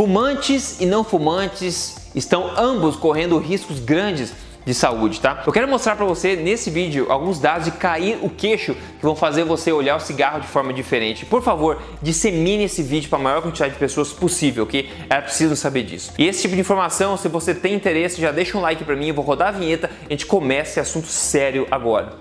Fumantes e não fumantes estão ambos correndo riscos grandes de saúde, tá? Eu quero mostrar para você nesse vídeo alguns dados de cair o queixo que vão fazer você olhar o cigarro de forma diferente. Por favor, dissemine esse vídeo para a maior quantidade de pessoas possível, ok? É preciso saber disso. E esse tipo de informação, se você tem interesse, já deixa um like para mim, eu vou rodar a vinheta, a gente começa esse assunto sério agora.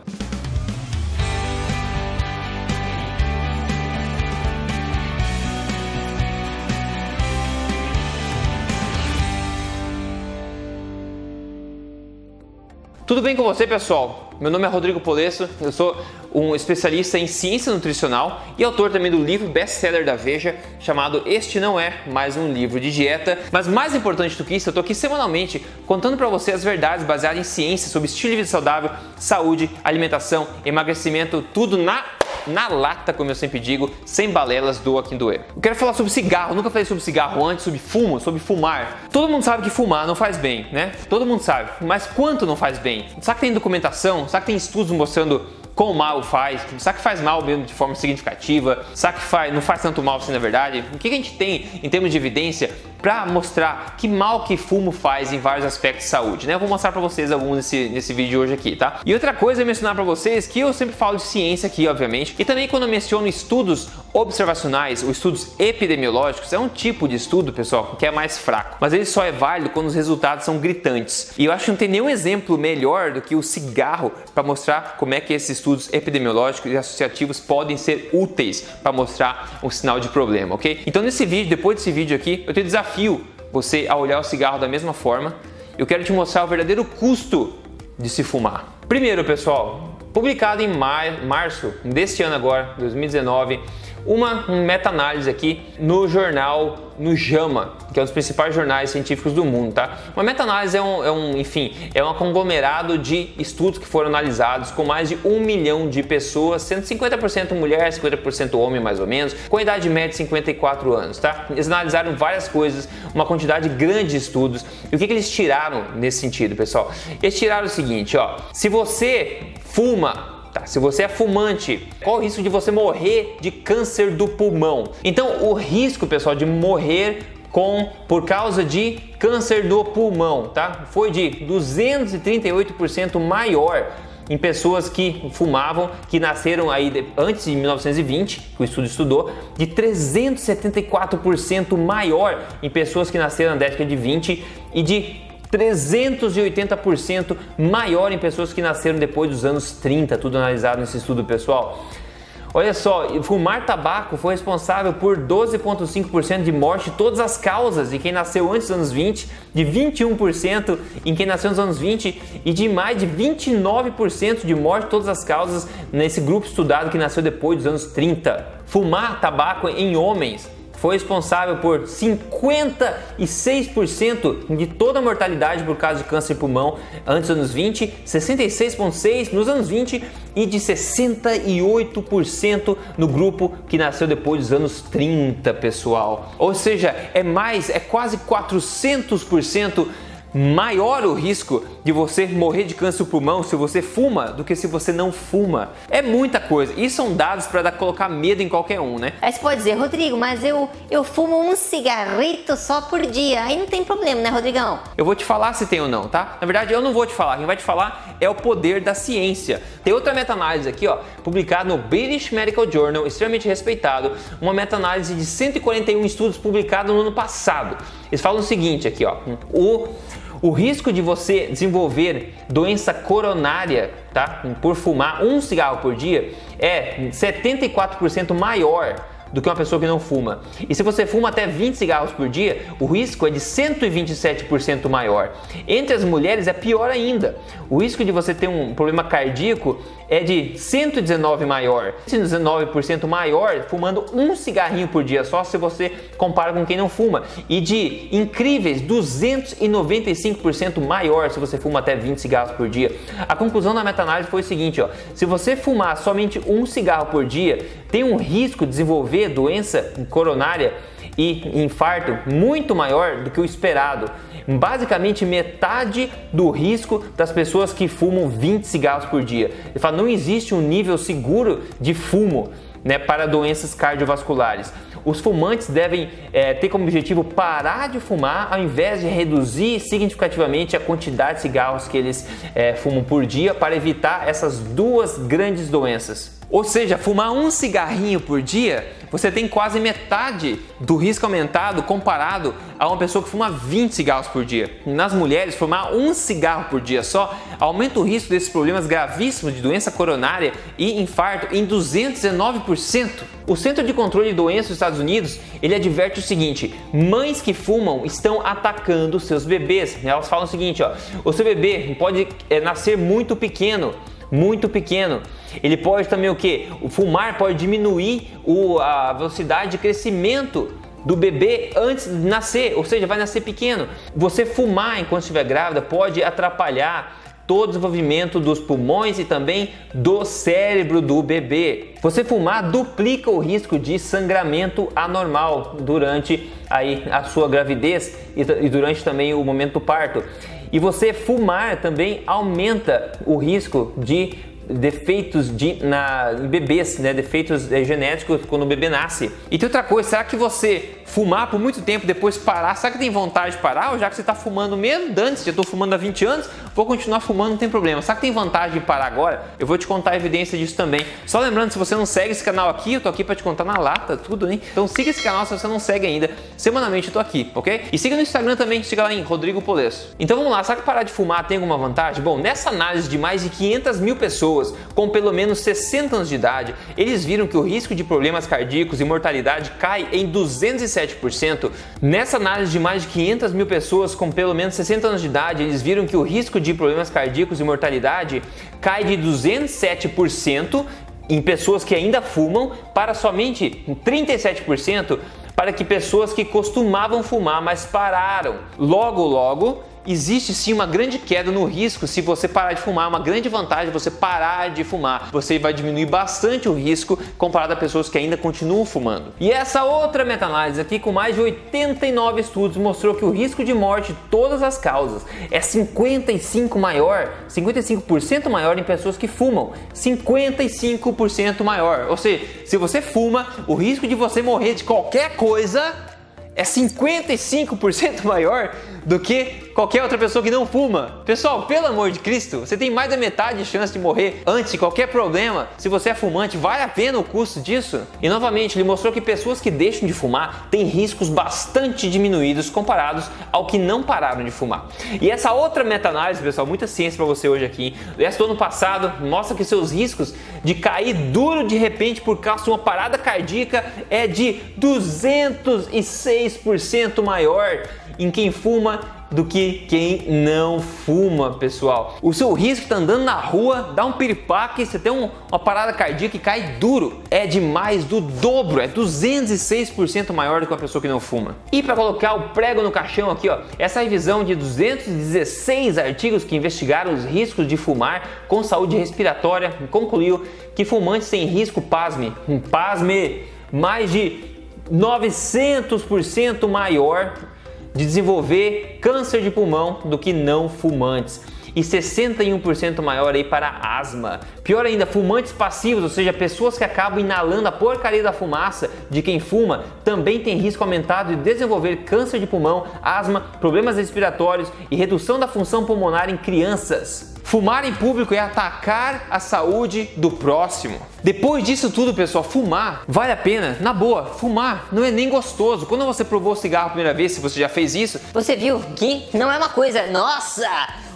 Tudo bem com você, pessoal? Meu nome é Rodrigo Polesso, eu sou um especialista em ciência nutricional e autor também do livro best-seller da Veja, chamado Este Não É Mais Um Livro de Dieta. Mas mais importante do que isso, eu tô aqui semanalmente contando para você as verdades baseadas em ciência sobre estilo de vida saudável, saúde, alimentação, emagrecimento, tudo na na lata, como eu sempre digo, sem balelas, doa quem doer. Eu quero falar sobre cigarro, nunca falei sobre cigarro antes, sobre fumo, sobre fumar. Todo mundo sabe que fumar não faz bem, né? Todo mundo sabe. Mas quanto não faz bem? Será que tem documentação? Será que tem estudos mostrando quão mal faz, será que faz mal mesmo de forma significativa, será que faz, não faz tanto mal assim na verdade? O que a gente tem em termos de evidência para mostrar que mal que fumo faz em vários aspectos de saúde, né? Eu vou mostrar para vocês alguns nesse, nesse vídeo hoje aqui, tá? E outra coisa é mencionar para vocês que eu sempre falo de ciência aqui, obviamente, e também quando eu menciono estudos observacionais ou estudos epidemiológicos, é um tipo de estudo, pessoal, que é mais fraco, mas ele só é válido quando os resultados são gritantes. E eu acho que não tem nenhum exemplo melhor do que o cigarro para mostrar como é que esses estudos epidemiológicos e associativos podem ser úteis para mostrar um sinal de problema, ok? Então nesse vídeo, depois desse vídeo aqui, eu te desafio você a olhar o cigarro da mesma forma. Eu quero te mostrar o verdadeiro custo de se fumar. Primeiro, pessoal, publicado em março deste ano agora, 2019, uma meta-análise aqui no jornal no JAMA, que é um dos principais jornais científicos do mundo, tá? Uma meta-análise é um, é um, enfim, é um conglomerado de estudos que foram analisados com mais de um milhão de pessoas, sendo 50% mulher, 50% homem mais ou menos, com idade média de 54 anos, tá? Eles analisaram várias coisas, uma quantidade grande de estudos. E o que, que eles tiraram nesse sentido, pessoal? Eles tiraram o seguinte, ó, se você fuma Tá, se você é fumante, qual o risco de você morrer de câncer do pulmão? Então, o risco, pessoal, de morrer com por causa de câncer do pulmão, tá? Foi de 238% maior em pessoas que fumavam, que nasceram aí antes de 1920, que o estudo estudou, de 374% maior em pessoas que nasceram na década de 20 e de 380% maior em pessoas que nasceram depois dos anos 30, tudo analisado nesse estudo pessoal. Olha só, fumar tabaco foi responsável por 12,5% de morte todas as causas de quem nasceu antes dos anos 20, de 21% em quem nasceu nos anos 20 e de mais de 29% de morte todas as causas nesse grupo estudado que nasceu depois dos anos 30. Fumar tabaco em homens foi responsável por 56% de toda a mortalidade por causa de câncer de pulmão antes dos anos 20, 66,6% nos anos 20 e de 68% no grupo que nasceu depois dos anos 30, pessoal. Ou seja, é mais, é quase 400% maior o risco de você morrer de câncer do pulmão se você fuma do que se você não fuma. É muita coisa. E são dados para colocar medo em qualquer um, né? Aí você pode dizer, Rodrigo, mas eu, eu fumo um cigarrito só por dia. Aí não tem problema, né, Rodrigão? Eu vou te falar se tem ou não, tá? Na verdade, eu não vou te falar. Quem vai te falar é o poder da ciência. Tem outra meta-análise aqui, ó, publicada no British Medical Journal, extremamente respeitado, uma meta-análise de 141 estudos publicados no ano passado. Eles falam o seguinte aqui, ó, o o risco de você desenvolver doença coronária, tá? Por fumar um cigarro por dia é 74% maior do que uma pessoa que não fuma. E se você fuma até 20 cigarros por dia, o risco é de 127% maior. Entre as mulheres é pior ainda. O risco de você ter um problema cardíaco é de 119 maior, 119% maior fumando um cigarrinho por dia só se você compara com quem não fuma e de incríveis 295% maior se você fuma até 20 cigarros por dia. A conclusão da meta-análise foi o seguinte, ó, se você fumar somente um cigarro por dia, tem um risco de desenvolver doença coronária e infarto muito maior do que o esperado. Basicamente metade do risco das pessoas que fumam 20 cigarros por dia. Ele fala, não existe um nível seguro de fumo né, para doenças cardiovasculares. os fumantes devem é, ter como objetivo parar de fumar ao invés de reduzir significativamente a quantidade de cigarros que eles é, fumam por dia para evitar essas duas grandes doenças. Ou seja, fumar um cigarrinho por dia, você tem quase metade do risco aumentado comparado a uma pessoa que fuma 20 cigarros por dia. Nas mulheres, fumar um cigarro por dia só aumenta o risco desses problemas gravíssimos de doença coronária e infarto em 219%. O Centro de Controle de Doenças dos Estados Unidos, ele adverte o seguinte: mães que fumam estão atacando seus bebês. Elas falam o seguinte, ó, o seu bebê pode é, nascer muito pequeno muito pequeno. Ele pode também o que? O fumar pode diminuir o, a velocidade de crescimento do bebê antes de nascer, ou seja, vai nascer pequeno. Você fumar enquanto estiver grávida pode atrapalhar todo o desenvolvimento dos pulmões e também do cérebro do bebê. Você fumar duplica o risco de sangramento anormal durante aí a sua gravidez e durante também o momento do parto. E você fumar também aumenta o risco de defeitos de, na, em bebês, né? defeitos é, genéticos quando o bebê nasce. E tem outra coisa, será que você fumar por muito tempo, depois parar, será que tem vontade de parar? Ou já que você está fumando mesmo, antes, já estou fumando há 20 anos, vou continuar fumando, não tem problema. Será que tem vantagem de parar agora? Eu vou te contar a evidência disso também. Só lembrando, se você não segue esse canal aqui, eu tô aqui para te contar na lata, tudo, hein? Então siga esse canal se você não segue ainda. Semanalmente eu tô aqui, ok? E siga no Instagram também, siga lá em Rodrigo Polesso. Então vamos lá, será que parar de fumar tem alguma vantagem? Bom, nessa análise de mais de 500 mil pessoas com pelo menos 60 anos de idade, eles viram que o risco de problemas cardíacos e mortalidade cai em 207%. Nessa análise de mais de 500 mil pessoas com pelo menos 60 anos de idade, eles viram que o risco de problemas cardíacos e mortalidade cai de 207% em pessoas que ainda fumam para somente 37% para que pessoas que costumavam fumar, mas pararam. Logo, logo, existe sim uma grande queda no risco se você parar de fumar, uma grande vantagem você parar de fumar. Você vai diminuir bastante o risco comparado a pessoas que ainda continuam fumando. E essa outra meta-análise aqui com mais de 89 estudos mostrou que o risco de morte de todas as causas é 55 maior, 55% maior em pessoas que fumam, 55% maior. Ou seja, se você fuma, o risco de você morrer de qualquer coisa é 55% maior do que qualquer outra pessoa que não fuma. Pessoal, pelo amor de Cristo, você tem mais da metade de chance de morrer antes de qualquer problema. Se você é fumante, vale a pena o custo disso? E novamente, ele mostrou que pessoas que deixam de fumar têm riscos bastante diminuídos comparados ao que não pararam de fumar. E essa outra meta-análise, pessoal, muita ciência para você hoje aqui. Essa do ano passado mostra que seus riscos de cair duro de repente por causa de uma parada cardíaca é de 206% maior em quem fuma do que quem não fuma, pessoal. O seu risco tá andando na rua, dá um piripaque, você tem um, uma parada cardíaca e cai duro. É de mais do dobro, é 206% maior do que uma pessoa que não fuma. E para colocar o prego no caixão aqui, ó, essa revisão de 216 artigos que investigaram os riscos de fumar com saúde respiratória concluiu que fumantes têm risco, pasme, um pasme, mais de 900% maior de desenvolver câncer de pulmão do que não fumantes e 61% maior aí para asma. Pior ainda, fumantes passivos, ou seja, pessoas que acabam inalando a porcaria da fumaça de quem fuma, também tem risco aumentado de desenvolver câncer de pulmão, asma, problemas respiratórios e redução da função pulmonar em crianças. Fumar em público é atacar a saúde do próximo. Depois disso tudo, pessoal, fumar vale a pena? Na boa, fumar não é nem gostoso. Quando você provou o cigarro a primeira vez, se você já fez isso, você viu que não é uma coisa, nossa,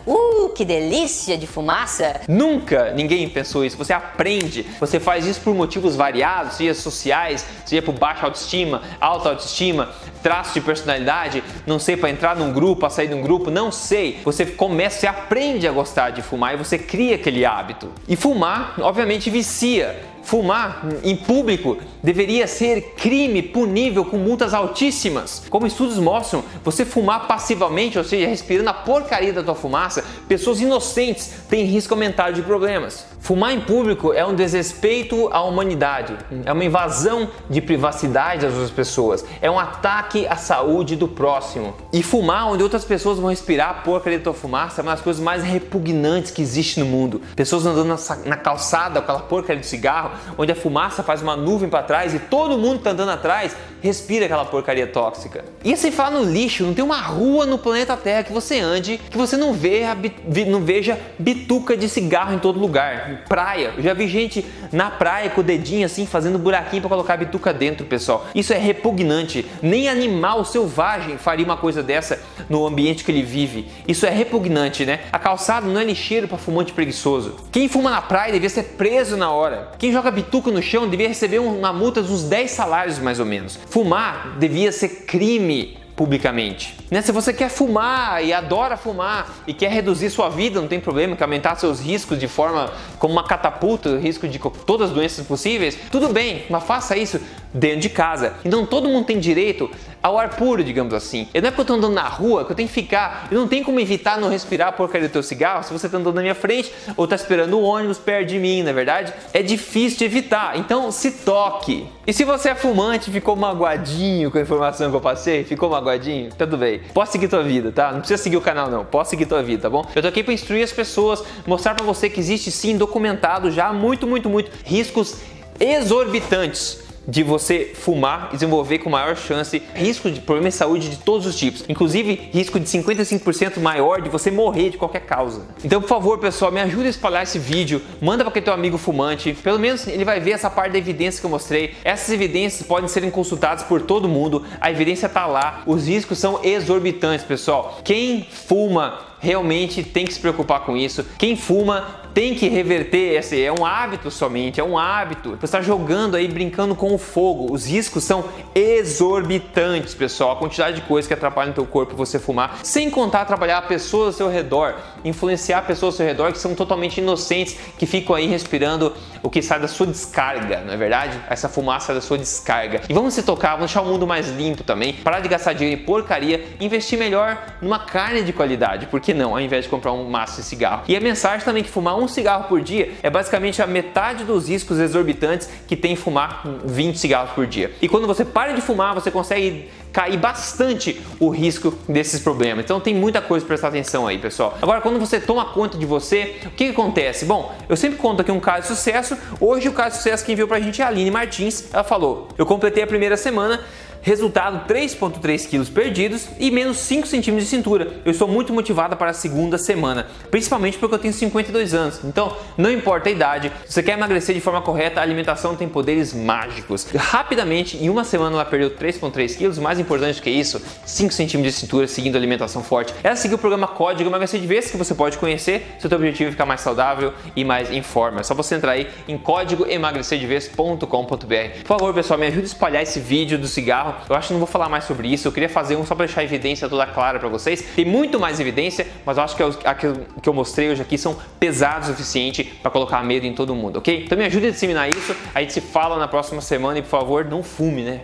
Uh, que delícia de fumaça! Nunca ninguém pensou isso. Você aprende, você faz isso por motivos variados, seja sociais, seja por baixa autoestima, alta autoestima, traços de personalidade, não sei, para entrar num grupo, para sair de um grupo, não sei. Você começa, você aprende a gostar de fumar e você cria aquele hábito. E fumar, obviamente, vicia. Fumar em público deveria ser crime punível com multas altíssimas. Como estudos mostram, você fumar passivamente, ou seja, respirando a porcaria da tua fumaça, pessoas inocentes têm risco aumentado de problemas. Fumar em público é um desrespeito à humanidade, é uma invasão de privacidade das outras pessoas, é um ataque à saúde do próximo. E fumar onde outras pessoas vão respirar a porcaria da tua fumaça é uma das coisas mais repugnantes que existe no mundo. Pessoas andando na, calçada com aquela porcaria de cigarro, onde a fumaça faz uma nuvem para trás atrás e todo mundo tá andando atrás, respira aquela porcaria tóxica. E sem falar no lixo, não tem uma rua no planeta Terra que você ande que você não, vê, não veja bituca de cigarro em todo lugar. Praia, eu já vi gente na praia com o dedinho assim fazendo buraquinho para colocar a bituca dentro, pessoal. Isso é repugnante. Nem animal selvagem faria uma coisa dessa no ambiente que ele vive. Isso é repugnante, né? A calçada não é lixeiro para fumante preguiçoso. Quem fuma na praia devia ser preso na hora. Quem joga bituca no chão devia receber uma de uns 10 salários mais ou menos. Fumar devia ser crime publicamente. Né? Se você quer fumar e adora fumar e quer reduzir sua vida, não tem problema, quer aumentar seus riscos de forma como uma catapulta, risco de todas as doenças possíveis, tudo bem, mas faça isso dentro de casa. Então todo mundo tem direito ao ar puro, digamos assim. E não é porque eu tô andando na rua que eu tenho que ficar, eu não tenho como evitar não respirar a porcaria do teu cigarro se você tá andando na minha frente ou tá esperando o ônibus perto de mim, na é verdade? É difícil de evitar, então se toque. E se você é fumante ficou magoadinho com a informação que eu passei, ficou magoadinho, tudo bem. Pode seguir tua vida, tá? Não precisa seguir o canal não, pode seguir tua vida, tá bom? Eu tô aqui para instruir as pessoas, mostrar para você que existe sim documentado já muito, muito, muito riscos exorbitantes de você fumar e desenvolver com maior chance risco de problemas de saúde de todos os tipos, inclusive risco de 55% maior de você morrer de qualquer causa. Então, por favor, pessoal, me ajude a espalhar esse vídeo, manda para aquele teu amigo fumante, pelo menos ele vai ver essa parte da evidência que eu mostrei. Essas evidências podem serem consultadas por todo mundo, a evidência está lá, os riscos são exorbitantes, pessoal. Quem fuma realmente tem que se preocupar com isso. Quem fuma tem que reverter esse é um hábito somente, é um hábito. Você está jogando aí, brincando com o fogo. Os riscos são exorbitantes, pessoal. A quantidade de coisas que atrapalham o teu corpo você fumar, sem contar atrapalhar pessoas ao seu redor, influenciar pessoas ao seu redor que são totalmente inocentes, que ficam aí respirando o que sai da sua descarga, não é verdade? Essa fumaça da sua descarga. E vamos se tocar, vamos deixar o mundo mais limpo também, parar de gastar dinheiro em porcaria, investir melhor numa carne de qualidade, por que não? Ao invés de comprar um maço de cigarro. E a mensagem também que fumar um um cigarro por dia é basicamente a metade dos riscos exorbitantes que tem fumar 20 cigarros por dia. E quando você para de fumar, você consegue cair bastante o risco desses problemas. Então tem muita coisa para prestar atenção aí, pessoal. Agora, quando você toma conta de você, o que, que, acontece? Bom, eu sempre conto aqui um caso de sucesso. Hoje o caso de sucesso que enviou pra gente é a Aline Martins. Ela falou: "Eu completei a primeira semana Resultado: 3,3 quilos perdidos e menos 5 centímetros de cintura. Eu estou muito motivada para a segunda semana, principalmente porque eu tenho 52 anos. Então, não importa a idade, se você quer emagrecer de forma correta, a alimentação tem poderes mágicos. Rapidamente, em uma semana ela perdeu 3,3 quilos. Mais importante que isso, 5 centímetros de cintura seguindo alimentação forte. Ela seguiu o programa Código Emagrecer de Vez que você pode conhecer se o teu objetivo é ficar mais saudável e mais em forma. É só você entrar aí em códigoemagrecerdevez.com.br. Por favor, pessoal, me ajude a espalhar esse vídeo do cigarro eu acho que não vou falar mais sobre isso. Eu queria fazer um só para deixar a evidência toda clara para vocês. Tem muito mais evidência, mas eu acho que aquilo que eu mostrei hoje aqui são pesados o suficiente para colocar medo em todo mundo, ok? Então me ajude a disseminar isso. A gente se fala na próxima semana e por favor não fume, né?